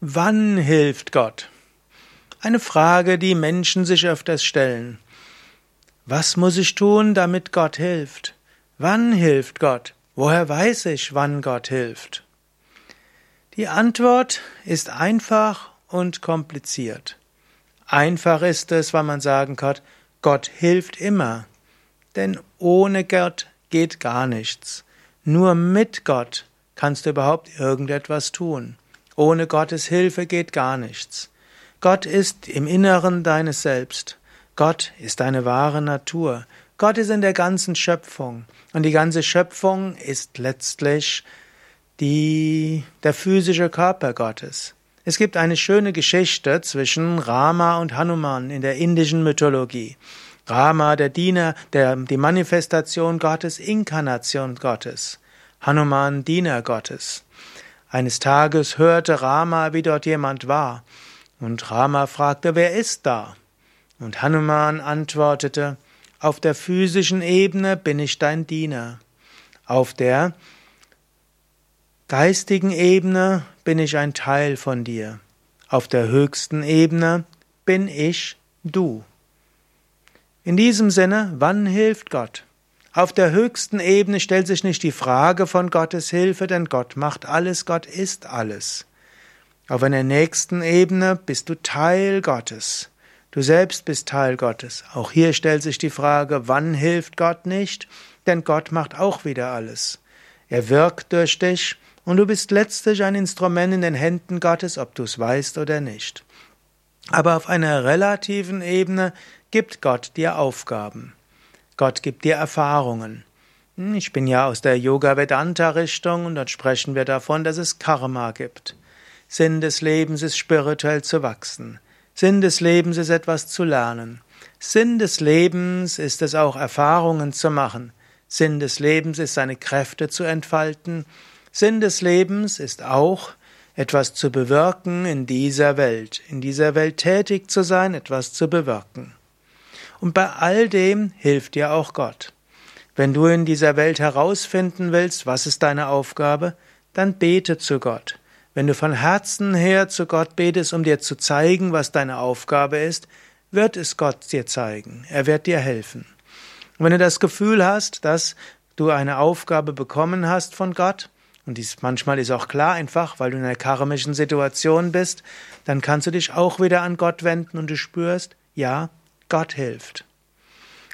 Wann hilft Gott? Eine Frage, die Menschen sich öfters stellen. Was muss ich tun, damit Gott hilft? Wann hilft Gott? Woher weiß ich, wann Gott hilft? Die Antwort ist einfach und kompliziert. Einfach ist es, weil man sagen kann, Gott hilft immer. Denn ohne Gott geht gar nichts. Nur mit Gott kannst du überhaupt irgendetwas tun. Ohne Gottes Hilfe geht gar nichts. Gott ist im Inneren deines Selbst. Gott ist deine wahre Natur. Gott ist in der ganzen Schöpfung. Und die ganze Schöpfung ist letztlich die, der physische Körper Gottes. Es gibt eine schöne Geschichte zwischen Rama und Hanuman in der indischen Mythologie. Rama, der Diener, der, die Manifestation Gottes, Inkarnation Gottes. Hanuman, Diener Gottes. Eines Tages hörte Rama, wie dort jemand war, und Rama fragte, wer ist da? Und Hanuman antwortete, auf der physischen Ebene bin ich dein Diener, auf der geistigen Ebene bin ich ein Teil von dir, auf der höchsten Ebene bin ich du. In diesem Sinne, wann hilft Gott? Auf der höchsten Ebene stellt sich nicht die Frage von Gottes Hilfe, denn Gott macht alles, Gott ist alles. Auf einer nächsten Ebene bist du Teil Gottes. Du selbst bist Teil Gottes. Auch hier stellt sich die Frage, wann hilft Gott nicht? Denn Gott macht auch wieder alles. Er wirkt durch dich und du bist letztlich ein Instrument in den Händen Gottes, ob du es weißt oder nicht. Aber auf einer relativen Ebene gibt Gott dir Aufgaben. Gott gibt dir Erfahrungen. Hm, ich bin ja aus der Yoga-Vedanta-Richtung und dort sprechen wir davon, dass es Karma gibt. Sinn des Lebens ist spirituell zu wachsen. Sinn des Lebens ist etwas zu lernen. Sinn des Lebens ist es auch Erfahrungen zu machen. Sinn des Lebens ist seine Kräfte zu entfalten. Sinn des Lebens ist auch etwas zu bewirken in dieser Welt, in dieser Welt tätig zu sein, etwas zu bewirken. Und bei all dem hilft dir auch Gott. Wenn du in dieser Welt herausfinden willst, was ist deine Aufgabe, dann bete zu Gott. Wenn du von Herzen her zu Gott betest, um dir zu zeigen, was deine Aufgabe ist, wird es Gott dir zeigen. Er wird dir helfen. Und wenn du das Gefühl hast, dass du eine Aufgabe bekommen hast von Gott, und dies manchmal ist auch klar einfach, weil du in einer karmischen Situation bist, dann kannst du dich auch wieder an Gott wenden und du spürst, ja, Gott hilft.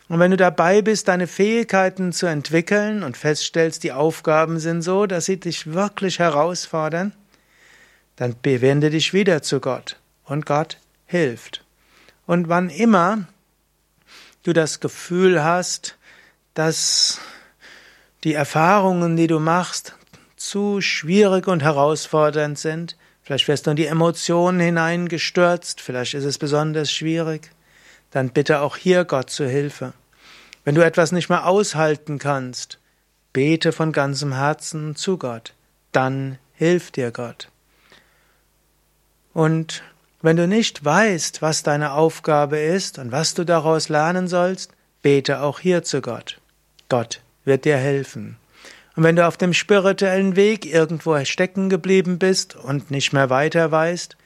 Und wenn du dabei bist, deine Fähigkeiten zu entwickeln und feststellst, die Aufgaben sind so, dass sie dich wirklich herausfordern, dann bewende dich wieder zu Gott und Gott hilft. Und wann immer du das Gefühl hast, dass die Erfahrungen, die du machst, zu schwierig und herausfordernd sind, vielleicht wirst du in die Emotionen hineingestürzt, vielleicht ist es besonders schwierig, dann bitte auch hier Gott zu Hilfe. Wenn du etwas nicht mehr aushalten kannst, bete von ganzem Herzen zu Gott, dann hilft dir Gott. Und wenn du nicht weißt, was deine Aufgabe ist und was du daraus lernen sollst, bete auch hier zu Gott. Gott wird dir helfen. Und wenn du auf dem spirituellen Weg irgendwo stecken geblieben bist und nicht mehr weiter weißt,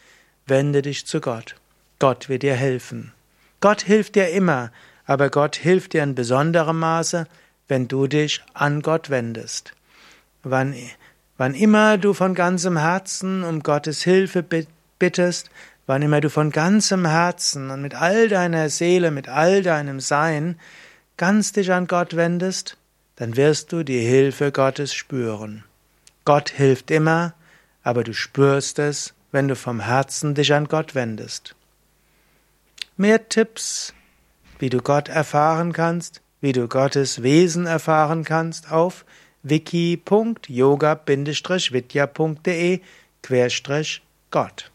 wende dich zu Gott. Gott wird dir helfen. Gott hilft dir immer, aber Gott hilft dir in besonderem Maße, wenn du dich an Gott wendest. Wann, wann immer du von ganzem Herzen um Gottes Hilfe bittest, wann immer du von ganzem Herzen und mit all deiner Seele, mit all deinem Sein ganz dich an Gott wendest, dann wirst du die Hilfe Gottes spüren. Gott hilft immer, aber du spürst es, wenn du vom Herzen dich an Gott wendest. Mehr Tipps, wie du Gott erfahren kannst, wie du Gottes Wesen erfahren kannst auf wiki.yoga-vidya.de Gott